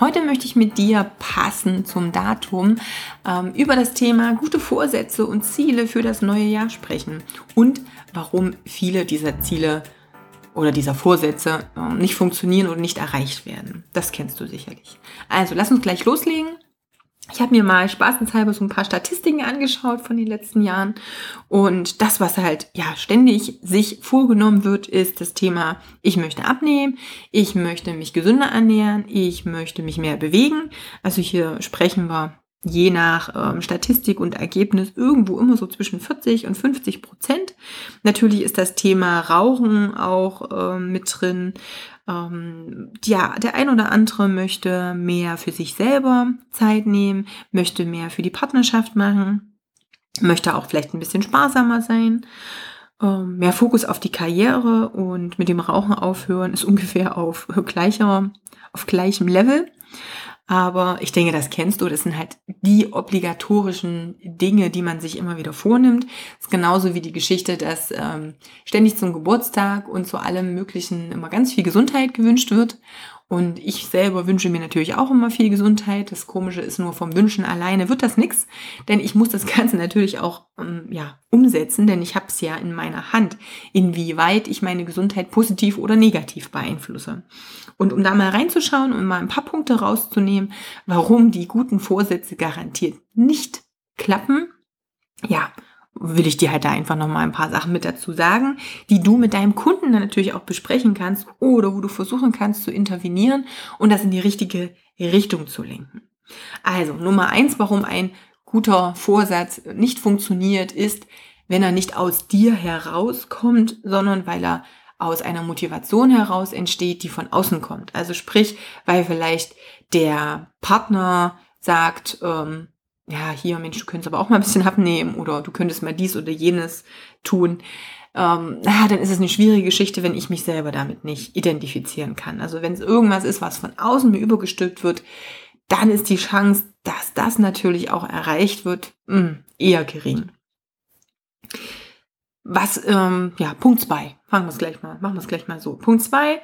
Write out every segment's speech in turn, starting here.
Heute möchte ich mit dir passend zum Datum ähm, über das Thema gute Vorsätze und Ziele für das neue Jahr sprechen und warum viele dieser Ziele oder dieser Vorsätze äh, nicht funktionieren oder nicht erreicht werden. Das kennst du sicherlich. Also lass uns gleich loslegen. Ich habe mir mal spaßenshalber so ein paar Statistiken angeschaut von den letzten Jahren und das, was halt ja ständig sich vorgenommen wird, ist das Thema, ich möchte abnehmen, ich möchte mich gesünder ernähren, ich möchte mich mehr bewegen. Also hier sprechen wir je nach ähm, Statistik und Ergebnis irgendwo immer so zwischen 40 und 50 Prozent. Natürlich ist das Thema Rauchen auch ähm, mit drin. Ähm, ja, der ein oder andere möchte mehr für sich selber Zeit nehmen, möchte mehr für die Partnerschaft machen, möchte auch vielleicht ein bisschen sparsamer sein. Ähm, mehr Fokus auf die Karriere und mit dem Rauchen aufhören ist ungefähr auf gleicher, auf gleichem Level. Aber ich denke, das kennst du. Das sind halt die obligatorischen Dinge, die man sich immer wieder vornimmt. Das ist genauso wie die Geschichte, dass ähm, ständig zum Geburtstag und zu allem Möglichen immer ganz viel Gesundheit gewünscht wird. Und ich selber wünsche mir natürlich auch immer viel Gesundheit. Das Komische ist nur vom Wünschen alleine wird das nichts, denn ich muss das Ganze natürlich auch ähm, ja, umsetzen, denn ich habe es ja in meiner Hand, inwieweit ich meine Gesundheit positiv oder negativ beeinflusse. Und um da mal reinzuschauen und mal ein paar Punkte rauszunehmen, warum die guten Vorsätze garantiert nicht klappen, ja, will ich dir halt da einfach nochmal ein paar Sachen mit dazu sagen, die du mit deinem Kunden dann natürlich auch besprechen kannst oder wo du versuchen kannst zu intervenieren und das in die richtige Richtung zu lenken. Also Nummer eins, warum ein guter Vorsatz nicht funktioniert, ist, wenn er nicht aus dir herauskommt, sondern weil er aus einer Motivation heraus entsteht, die von außen kommt. Also sprich, weil vielleicht der Partner sagt, ähm, ja, hier, Mensch, du könntest aber auch mal ein bisschen abnehmen oder du könntest mal dies oder jenes tun. Ähm, na, dann ist es eine schwierige Geschichte, wenn ich mich selber damit nicht identifizieren kann. Also wenn es irgendwas ist, was von außen mir übergestülpt wird, dann ist die Chance, dass das natürlich auch erreicht wird, hm, eher gering. Was, ähm, ja, Punkt zwei. Fangen wir es gleich mal, machen wir es gleich mal so. Punkt zwei,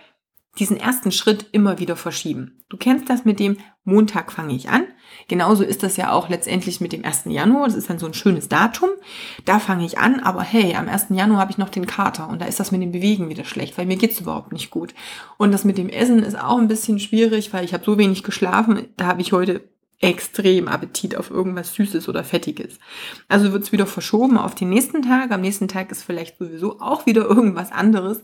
diesen ersten Schritt immer wieder verschieben. Du kennst das mit dem Montag fange ich an. Genauso ist das ja auch letztendlich mit dem 1. Januar. Das ist dann so ein schönes Datum. Da fange ich an, aber hey, am 1. Januar habe ich noch den Kater und da ist das mit dem Bewegen wieder schlecht, weil mir geht's überhaupt nicht gut. Und das mit dem Essen ist auch ein bisschen schwierig, weil ich habe so wenig geschlafen. Da habe ich heute extrem Appetit auf irgendwas Süßes oder Fettiges. Also wird es wieder verschoben auf den nächsten Tag. Am nächsten Tag ist vielleicht sowieso auch wieder irgendwas anderes.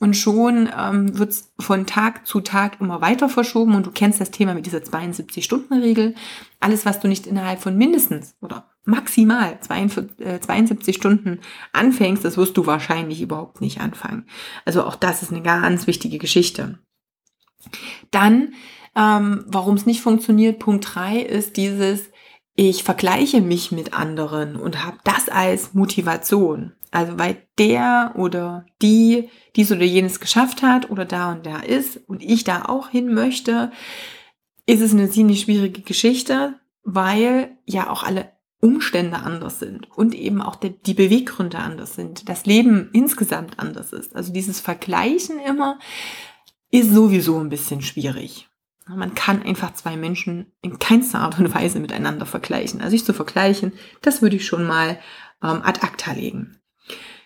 Und schon ähm, wird es von Tag zu Tag immer weiter verschoben. Und du kennst das Thema mit dieser 72-Stunden-Regel. Alles, was du nicht innerhalb von mindestens oder maximal 72 äh, Stunden anfängst, das wirst du wahrscheinlich überhaupt nicht anfangen. Also auch das ist eine ganz wichtige Geschichte. Dann ähm, Warum es nicht funktioniert, Punkt drei ist dieses, ich vergleiche mich mit anderen und habe das als Motivation. Also weil der oder die dies oder jenes geschafft hat oder da und da ist und ich da auch hin möchte, ist es eine ziemlich schwierige Geschichte, weil ja auch alle Umstände anders sind und eben auch die, die Beweggründe anders sind, das Leben insgesamt anders ist. Also dieses Vergleichen immer ist sowieso ein bisschen schwierig. Man kann einfach zwei Menschen in keinster Art und Weise miteinander vergleichen. Also sich zu vergleichen, das würde ich schon mal ähm, ad acta legen.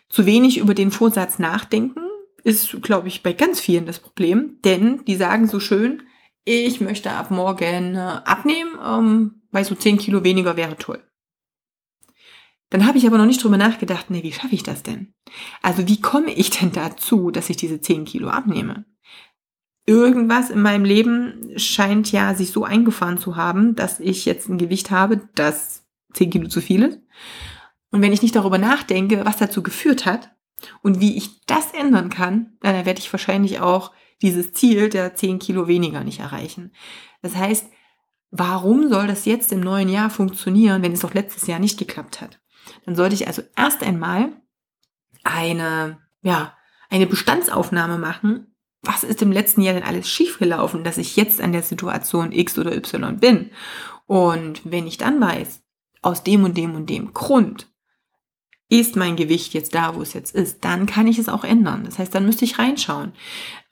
Zu wenig über den Vorsatz nachdenken ist, glaube ich, bei ganz vielen das Problem, denn die sagen so schön, ich möchte ab morgen äh, abnehmen, ähm, weil so zehn Kilo weniger wäre toll. Dann habe ich aber noch nicht drüber nachgedacht, nee, wie schaffe ich das denn? Also wie komme ich denn dazu, dass ich diese zehn Kilo abnehme? Irgendwas in meinem Leben scheint ja sich so eingefahren zu haben, dass ich jetzt ein Gewicht habe, das 10 Kilo zu viel ist. Und wenn ich nicht darüber nachdenke, was dazu geführt hat und wie ich das ändern kann, dann werde ich wahrscheinlich auch dieses Ziel der 10 Kilo weniger nicht erreichen. Das heißt, warum soll das jetzt im neuen Jahr funktionieren, wenn es doch letztes Jahr nicht geklappt hat? Dann sollte ich also erst einmal eine, ja, eine Bestandsaufnahme machen. Was ist im letzten Jahr denn alles schiefgelaufen, dass ich jetzt an der Situation X oder Y bin? Und wenn ich dann weiß, aus dem und dem und dem Grund ist mein Gewicht jetzt da, wo es jetzt ist, dann kann ich es auch ändern. Das heißt, dann müsste ich reinschauen.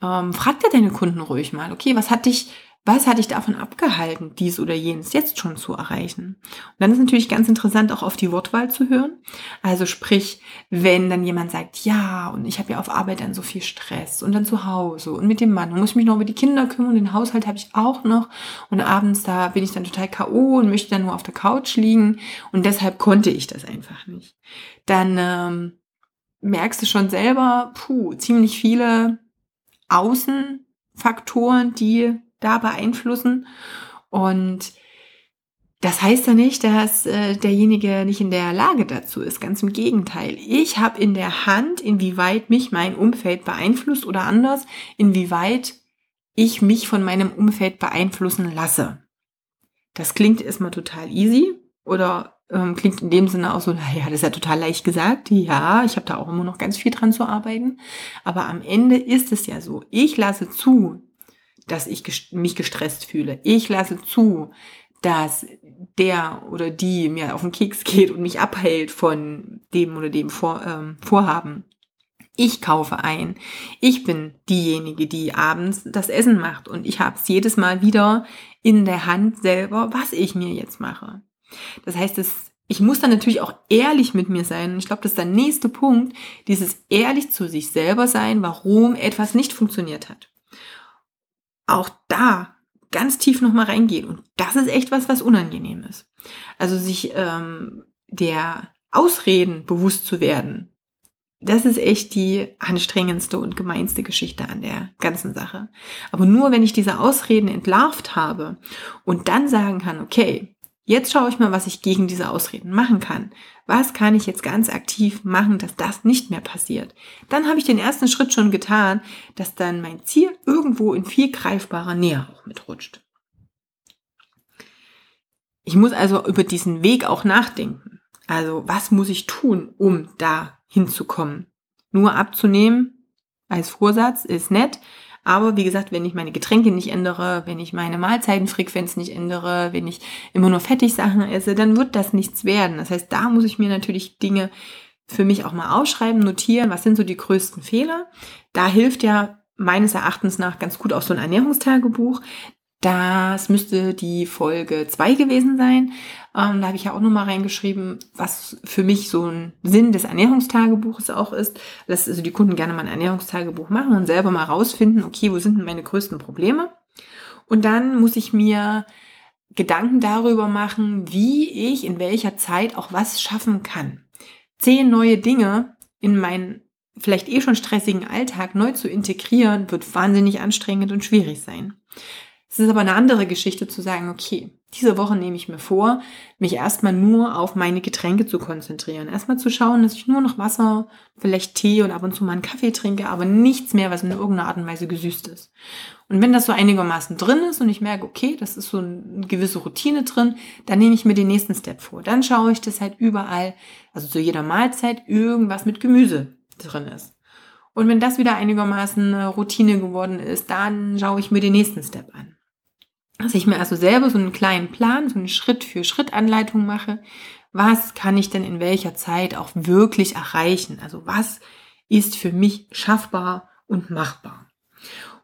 Ähm, frag dir deine Kunden ruhig mal, okay, was hat dich was hat dich davon abgehalten, dies oder jenes jetzt schon zu erreichen? Und dann ist natürlich ganz interessant, auch auf die Wortwahl zu hören. Also sprich, wenn dann jemand sagt, ja, und ich habe ja auf Arbeit dann so viel Stress und dann zu Hause und mit dem Mann muss mich noch über die Kinder kümmern, den Haushalt habe ich auch noch und abends da bin ich dann total K.O. und möchte dann nur auf der Couch liegen und deshalb konnte ich das einfach nicht. Dann ähm, merkst du schon selber, puh, ziemlich viele Außenfaktoren, die da beeinflussen. Und das heißt ja nicht, dass äh, derjenige nicht in der Lage dazu ist. Ganz im Gegenteil. Ich habe in der Hand, inwieweit mich mein Umfeld beeinflusst oder anders, inwieweit ich mich von meinem Umfeld beeinflussen lasse. Das klingt erstmal total easy oder ähm, klingt in dem Sinne auch so, naja, das ist ja total leicht gesagt. Ja, ich habe da auch immer noch ganz viel dran zu arbeiten. Aber am Ende ist es ja so, ich lasse zu, dass ich mich gestresst fühle. Ich lasse zu, dass der oder die mir auf den Keks geht und mich abhält von dem oder dem Vor, ähm, Vorhaben. Ich kaufe ein. Ich bin diejenige, die abends das Essen macht und ich habe es jedes Mal wieder in der Hand selber, was ich mir jetzt mache. Das heißt, es, ich muss dann natürlich auch ehrlich mit mir sein. Ich glaube, das ist der nächste Punkt, dieses ehrlich zu sich selber sein, warum etwas nicht funktioniert hat auch da ganz tief nochmal reingehen. Und das ist echt was, was unangenehm ist. Also sich ähm, der Ausreden bewusst zu werden, das ist echt die anstrengendste und gemeinste Geschichte an der ganzen Sache. Aber nur wenn ich diese Ausreden entlarvt habe und dann sagen kann, okay, Jetzt schaue ich mal, was ich gegen diese Ausreden machen kann. Was kann ich jetzt ganz aktiv machen, dass das nicht mehr passiert? Dann habe ich den ersten Schritt schon getan, dass dann mein Ziel irgendwo in viel greifbarer Nähe auch mitrutscht. Ich muss also über diesen Weg auch nachdenken. Also was muss ich tun, um da hinzukommen? Nur abzunehmen als Vorsatz ist nett, aber wie gesagt, wenn ich meine Getränke nicht ändere, wenn ich meine Mahlzeitenfrequenz nicht ändere, wenn ich immer nur Fettigsachen esse, dann wird das nichts werden. Das heißt, da muss ich mir natürlich Dinge für mich auch mal aufschreiben, notieren, was sind so die größten Fehler. Da hilft ja meines Erachtens nach ganz gut auch so ein Ernährungstagebuch. Das müsste die Folge 2 gewesen sein. Ähm, da habe ich ja auch nochmal reingeschrieben, was für mich so ein Sinn des Ernährungstagebuches auch ist. Dass also die Kunden gerne mal ein Ernährungstagebuch machen und selber mal rausfinden, okay, wo sind denn meine größten Probleme? Und dann muss ich mir Gedanken darüber machen, wie ich in welcher Zeit auch was schaffen kann. Zehn neue Dinge in meinen vielleicht eh schon stressigen Alltag neu zu integrieren, wird wahnsinnig anstrengend und schwierig sein. Es ist aber eine andere Geschichte zu sagen, okay, diese Woche nehme ich mir vor, mich erstmal nur auf meine Getränke zu konzentrieren. Erstmal zu schauen, dass ich nur noch Wasser, vielleicht Tee und ab und zu mal einen Kaffee trinke, aber nichts mehr, was in irgendeiner Art und Weise gesüßt ist. Und wenn das so einigermaßen drin ist und ich merke, okay, das ist so eine gewisse Routine drin, dann nehme ich mir den nächsten Step vor. Dann schaue ich, dass halt überall, also zu jeder Mahlzeit, irgendwas mit Gemüse drin ist. Und wenn das wieder einigermaßen Routine geworden ist, dann schaue ich mir den nächsten Step an dass ich mir also selber so einen kleinen Plan, so eine Schritt-für-Schritt-Anleitung mache. Was kann ich denn in welcher Zeit auch wirklich erreichen? Also was ist für mich schaffbar und machbar?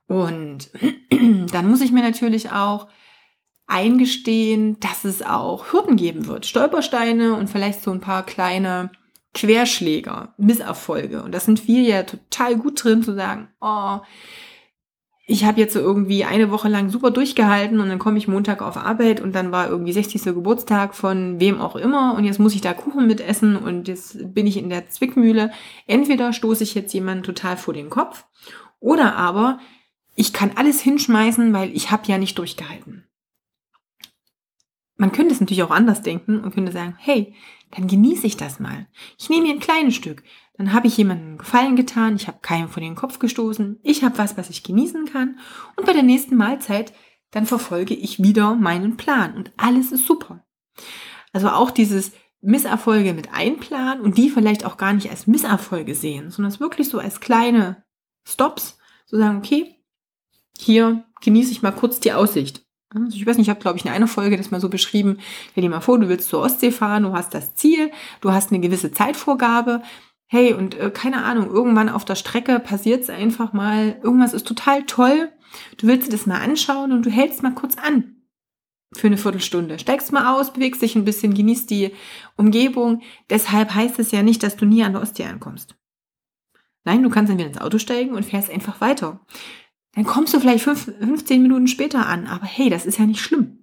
Und dann muss ich mir natürlich auch eingestehen, dass es auch Hürden geben wird, Stolpersteine und vielleicht so ein paar kleine Querschläger, Misserfolge. Und das sind wir ja total gut drin zu sagen, oh, ich habe jetzt so irgendwie eine Woche lang super durchgehalten und dann komme ich Montag auf Arbeit und dann war irgendwie 60. Geburtstag von wem auch immer und jetzt muss ich da Kuchen mit essen und jetzt bin ich in der Zwickmühle. Entweder stoße ich jetzt jemanden total vor den Kopf oder aber ich kann alles hinschmeißen, weil ich habe ja nicht durchgehalten. Man könnte es natürlich auch anders denken und könnte sagen, hey, dann genieße ich das mal. Ich nehme mir ein kleines Stück. Dann habe ich jemandem Gefallen getan, ich habe keinem vor den Kopf gestoßen, ich habe was, was ich genießen kann. Und bei der nächsten Mahlzeit, dann verfolge ich wieder meinen Plan und alles ist super. Also auch dieses Misserfolge mit einplanen und die vielleicht auch gar nicht als Misserfolge sehen, sondern es wirklich so als kleine Stops, zu sagen, okay, hier genieße ich mal kurz die Aussicht. Also ich weiß nicht, ich habe, glaube ich, in einer Folge das mal so beschrieben. Stell dir mal vor, du willst zur Ostsee fahren, du hast das Ziel, du hast eine gewisse Zeitvorgabe. Hey, und äh, keine Ahnung, irgendwann auf der Strecke passiert es einfach mal, irgendwas ist total toll. Du willst dir das mal anschauen und du hältst mal kurz an für eine Viertelstunde. Steigst mal aus, bewegst dich ein bisschen, genießt die Umgebung. Deshalb heißt es ja nicht, dass du nie an der Ostsee ankommst. Nein, du kannst dann wieder ins Auto steigen und fährst einfach weiter. Dann kommst du vielleicht fünf, 15 Minuten später an, aber hey, das ist ja nicht schlimm.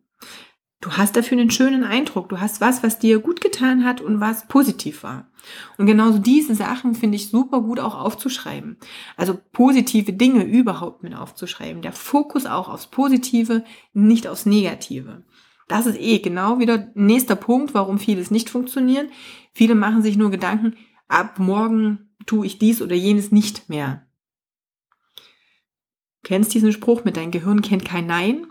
Du hast dafür einen schönen Eindruck. Du hast was, was dir gut getan hat und was positiv war. Und genauso diese Sachen finde ich super gut auch aufzuschreiben. Also positive Dinge überhaupt mit aufzuschreiben. Der Fokus auch aufs Positive, nicht aufs Negative. Das ist eh genau wieder nächster Punkt, warum vieles nicht funktioniert. Viele machen sich nur Gedanken, ab morgen tue ich dies oder jenes nicht mehr. Kennst diesen Spruch mit dein Gehirn kennt kein Nein?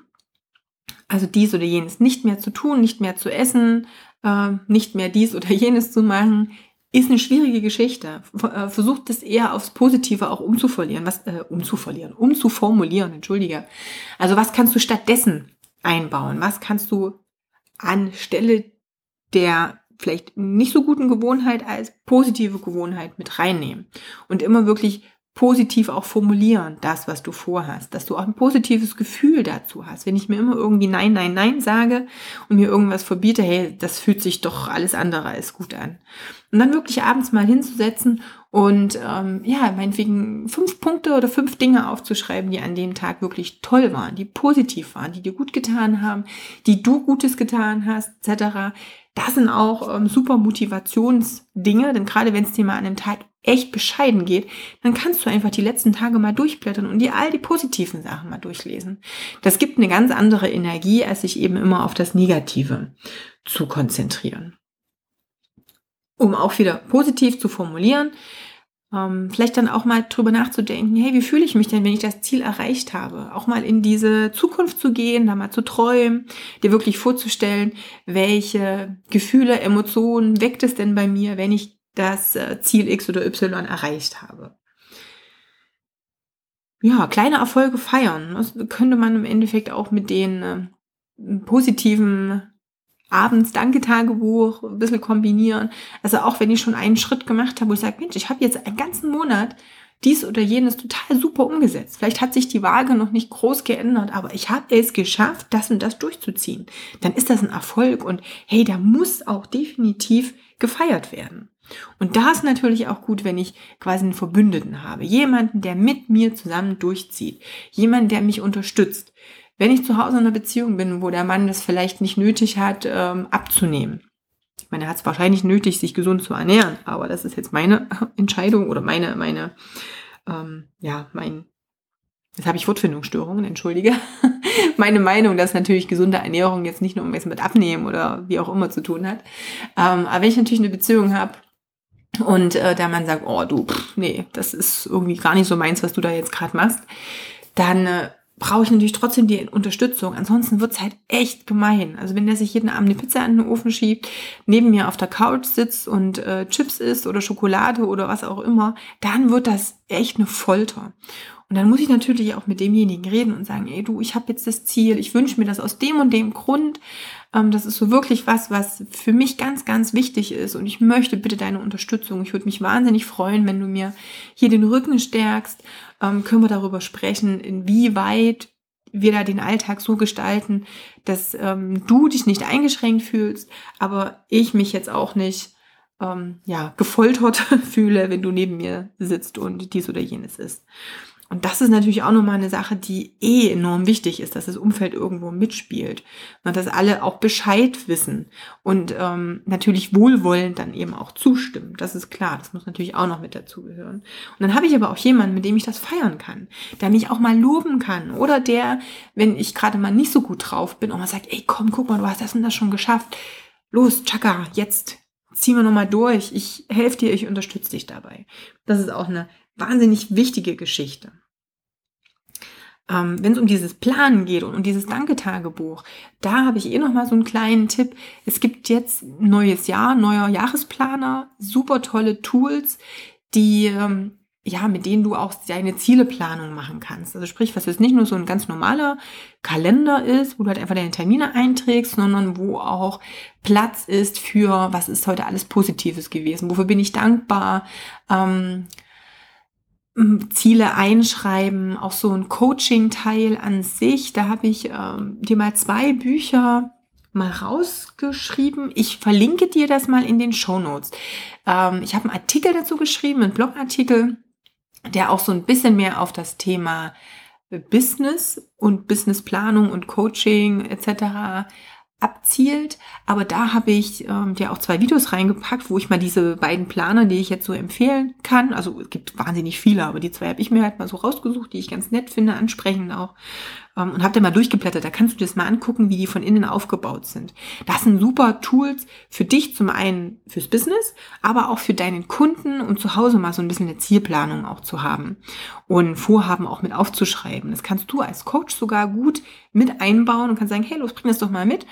Also dies oder jenes nicht mehr zu tun, nicht mehr zu essen, äh, nicht mehr dies oder jenes zu machen, ist eine schwierige Geschichte. Äh, versucht es eher aufs Positive auch umzuverlieren, was äh, umzuverlieren, umzuformulieren, entschuldige. Also was kannst du stattdessen einbauen? Was kannst du anstelle der vielleicht nicht so guten Gewohnheit als positive Gewohnheit mit reinnehmen und immer wirklich positiv auch formulieren, das, was du vorhast, dass du auch ein positives Gefühl dazu hast. Wenn ich mir immer irgendwie Nein, Nein, Nein sage und mir irgendwas verbiete, hey, das fühlt sich doch alles andere als gut an. Und dann wirklich abends mal hinzusetzen und ähm, ja, meinetwegen fünf Punkte oder fünf Dinge aufzuschreiben, die an dem Tag wirklich toll waren, die positiv waren, die dir gut getan haben, die du Gutes getan hast, etc. Das sind auch ähm, super Motivationsdinge, denn gerade wenn es dir mal an einem Tag echt bescheiden geht, dann kannst du einfach die letzten Tage mal durchblättern und dir all die positiven Sachen mal durchlesen. Das gibt eine ganz andere Energie, als sich eben immer auf das Negative zu konzentrieren. Um auch wieder positiv zu formulieren, ähm, vielleicht dann auch mal drüber nachzudenken, hey, wie fühle ich mich denn, wenn ich das Ziel erreicht habe? Auch mal in diese Zukunft zu gehen, da mal zu träumen, dir wirklich vorzustellen, welche Gefühle, Emotionen weckt es denn bei mir, wenn ich das äh, Ziel X oder Y erreicht habe. Ja, kleine Erfolge feiern. Das könnte man im Endeffekt auch mit den äh, positiven abends Danke-Tagebuch ein bisschen kombinieren. Also auch wenn ich schon einen Schritt gemacht habe, wo ich sage, Mensch, ich habe jetzt einen ganzen Monat dies oder jenes total super umgesetzt. Vielleicht hat sich die Waage noch nicht groß geändert, aber ich habe es geschafft, das und das durchzuziehen. Dann ist das ein Erfolg und hey, da muss auch definitiv gefeiert werden. Und da ist natürlich auch gut, wenn ich quasi einen Verbündeten habe. Jemanden, der mit mir zusammen durchzieht. Jemanden, der mich unterstützt. Wenn ich zu Hause in einer Beziehung bin, wo der Mann das vielleicht nicht nötig hat, ähm, abzunehmen. Ich meine, er hat es wahrscheinlich nötig, sich gesund zu ernähren, aber das ist jetzt meine Entscheidung oder meine, meine, ähm, ja, mein, jetzt habe ich Wortfindungsstörungen, entschuldige. Meine Meinung, dass natürlich gesunde Ernährung jetzt nicht nur irgendwas mit Abnehmen oder wie auch immer zu tun hat. Ähm, aber wenn ich natürlich eine Beziehung habe, und äh, der Mann sagt, oh du, pff, nee, das ist irgendwie gar nicht so meins, was du da jetzt gerade machst, dann äh, brauche ich natürlich trotzdem die Unterstützung. Ansonsten wird's halt echt gemein. Also wenn der sich jeden Abend eine Pizza an den Ofen schiebt, neben mir auf der Couch sitzt und äh, Chips isst oder Schokolade oder was auch immer, dann wird das echt eine Folter. Und dann muss ich natürlich auch mit demjenigen reden und sagen, ey du, ich habe jetzt das Ziel, ich wünsche mir das aus dem und dem Grund. Ähm, das ist so wirklich was, was für mich ganz, ganz wichtig ist. Und ich möchte bitte deine Unterstützung. Ich würde mich wahnsinnig freuen, wenn du mir hier den Rücken stärkst. Ähm, können wir darüber sprechen, inwieweit wir da den Alltag so gestalten, dass ähm, du dich nicht eingeschränkt fühlst, aber ich mich jetzt auch nicht ähm, ja, gefoltert fühle, wenn du neben mir sitzt und dies oder jenes ist. Und das ist natürlich auch nochmal eine Sache, die eh enorm wichtig ist, dass das Umfeld irgendwo mitspielt. Und dass alle auch Bescheid wissen und ähm, natürlich wohlwollend dann eben auch zustimmen. Das ist klar, das muss natürlich auch noch mit dazugehören. Und dann habe ich aber auch jemanden, mit dem ich das feiern kann, der mich auch mal loben kann. Oder der, wenn ich gerade mal nicht so gut drauf bin, auch mal sagt, ey komm, guck mal, du hast das und das schon geschafft. Los, Chaka, jetzt ziehen wir nochmal durch. Ich helfe dir, ich unterstütze dich dabei. Das ist auch eine wahnsinnig wichtige Geschichte. Ähm, Wenn es um dieses Planen geht und um dieses Danketagebuch, da habe ich eh noch mal so einen kleinen Tipp. Es gibt jetzt neues Jahr, neuer Jahresplaner, super tolle Tools, die ähm, ja, mit denen du auch deine Zieleplanung machen kannst. Also sprich, was jetzt nicht nur so ein ganz normaler Kalender ist, wo du halt einfach deine Termine einträgst, sondern wo auch Platz ist für, was ist heute alles Positives gewesen, wofür bin ich dankbar, ähm, Ziele einschreiben, auch so ein Coaching-Teil an sich. Da habe ich ähm, dir mal zwei Bücher mal rausgeschrieben. Ich verlinke dir das mal in den Show Notes. Ähm, ich habe einen Artikel dazu geschrieben, einen Blogartikel der auch so ein bisschen mehr auf das Thema Business und Businessplanung und Coaching etc abzielt. Aber da habe ich ähm, ja auch zwei Videos reingepackt, wo ich mal diese beiden Planer, die ich jetzt so empfehlen kann, also es gibt wahnsinnig viele, aber die zwei habe ich mir halt mal so rausgesucht, die ich ganz nett finde, ansprechend auch. Ähm, und habe da mal durchgeblättert. Da kannst du dir das mal angucken, wie die von innen aufgebaut sind. Das sind super Tools für dich zum einen fürs Business, aber auch für deinen Kunden, um zu Hause mal so ein bisschen eine Zielplanung auch zu haben und Vorhaben auch mit aufzuschreiben. Das kannst du als Coach sogar gut mit einbauen und kannst sagen, hey, los, bring das doch mal mit.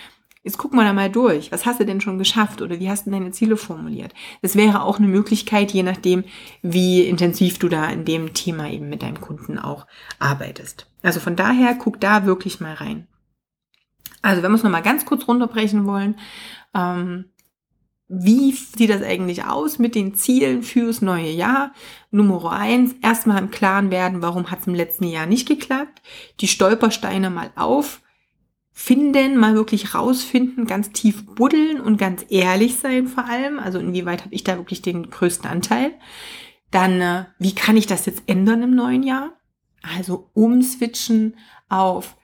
Jetzt guck mal da mal durch. Was hast du denn schon geschafft oder wie hast du deine Ziele formuliert? Das wäre auch eine Möglichkeit, je nachdem, wie intensiv du da in dem Thema eben mit deinem Kunden auch arbeitest. Also von daher guck da wirklich mal rein. Also wenn wir es nochmal ganz kurz runterbrechen wollen, ähm, wie sieht das eigentlich aus mit den Zielen fürs neue Jahr? Nummer eins, erstmal im Klaren werden, warum hat es im letzten Jahr nicht geklappt? Die Stolpersteine mal auf finden, mal wirklich rausfinden, ganz tief buddeln und ganz ehrlich sein vor allem. Also inwieweit habe ich da wirklich den größten Anteil? Dann, äh, wie kann ich das jetzt ändern im neuen Jahr? Also umswitchen auf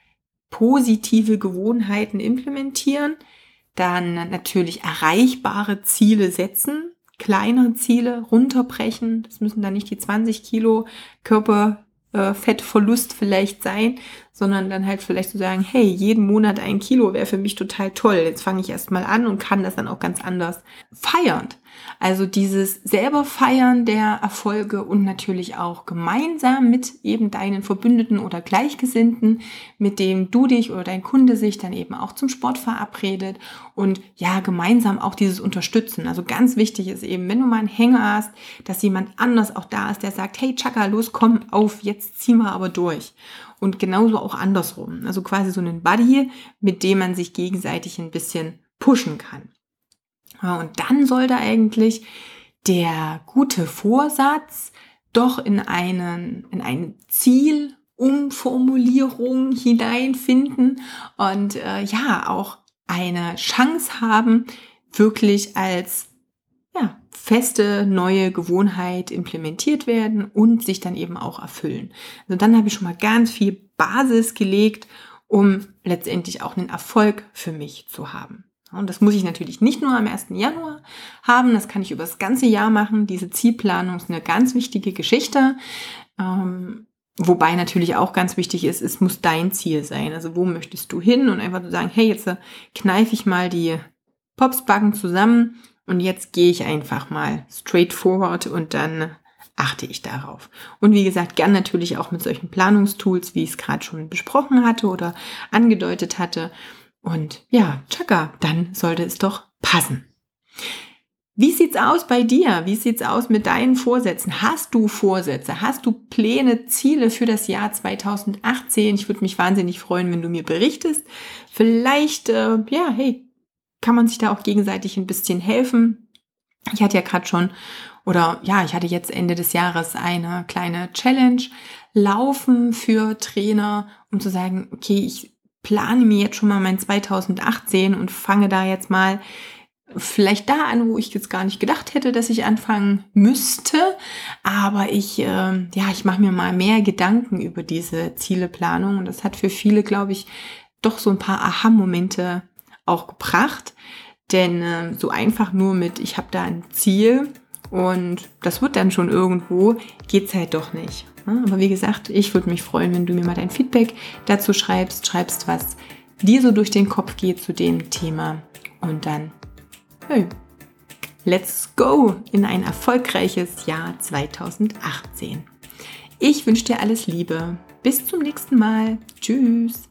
positive Gewohnheiten implementieren. Dann natürlich erreichbare Ziele setzen, kleinere Ziele runterbrechen. Das müssen dann nicht die 20 Kilo Körper äh, Fettverlust vielleicht sein, sondern dann halt vielleicht zu so sagen, hey, jeden Monat ein Kilo wäre für mich total toll. Jetzt fange ich erstmal an und kann das dann auch ganz anders feiern. Also dieses selber feiern der Erfolge und natürlich auch gemeinsam mit eben deinen Verbündeten oder Gleichgesinnten, mit dem du dich oder dein Kunde sich dann eben auch zum Sport verabredet und ja, gemeinsam auch dieses Unterstützen. Also ganz wichtig ist eben, wenn du mal einen Hänger hast, dass jemand anders auch da ist, der sagt, hey Chaka, los, komm auf, jetzt ziehen wir aber durch. Und genauso auch andersrum. Also quasi so einen Buddy, mit dem man sich gegenseitig ein bisschen pushen kann. Und dann sollte eigentlich der gute Vorsatz doch in einen, in eine Zielumformulierung hineinfinden und äh, ja, auch eine Chance haben, wirklich als ja, feste neue Gewohnheit implementiert werden und sich dann eben auch erfüllen. Also dann habe ich schon mal ganz viel Basis gelegt, um letztendlich auch einen Erfolg für mich zu haben. Und das muss ich natürlich nicht nur am 1. Januar haben, das kann ich über das ganze Jahr machen. Diese Zielplanung ist eine ganz wichtige Geschichte. Ähm, wobei natürlich auch ganz wichtig ist, es muss dein Ziel sein. Also wo möchtest du hin? Und einfach zu sagen, hey, jetzt kneife ich mal die Popsbacken zusammen und jetzt gehe ich einfach mal straight forward und dann achte ich darauf. Und wie gesagt, gern natürlich auch mit solchen Planungstools, wie ich es gerade schon besprochen hatte oder angedeutet hatte. Und ja, tschakka, dann sollte es doch passen. Wie sieht's aus bei dir? Wie sieht's aus mit deinen Vorsätzen? Hast du Vorsätze? Hast du Pläne, Ziele für das Jahr 2018? Ich würde mich wahnsinnig freuen, wenn du mir berichtest. Vielleicht, äh, ja, hey, kann man sich da auch gegenseitig ein bisschen helfen. Ich hatte ja gerade schon, oder ja, ich hatte jetzt Ende des Jahres eine kleine Challenge laufen für Trainer, um zu sagen, okay, ich plane mir jetzt schon mal mein 2018 und fange da jetzt mal vielleicht da an, wo ich jetzt gar nicht gedacht hätte, dass ich anfangen müsste. Aber ich, äh, ja, ich mache mir mal mehr Gedanken über diese Zieleplanung. Und das hat für viele, glaube ich, doch so ein paar Aha-Momente auch gebracht. Denn äh, so einfach nur mit, ich habe da ein Ziel und das wird dann schon irgendwo, geht's halt doch nicht. Aber wie gesagt, ich würde mich freuen, wenn du mir mal dein Feedback dazu schreibst, schreibst, was dir so durch den Kopf geht zu dem Thema. Und dann, hey, let's go in ein erfolgreiches Jahr 2018. Ich wünsche dir alles Liebe. Bis zum nächsten Mal. Tschüss.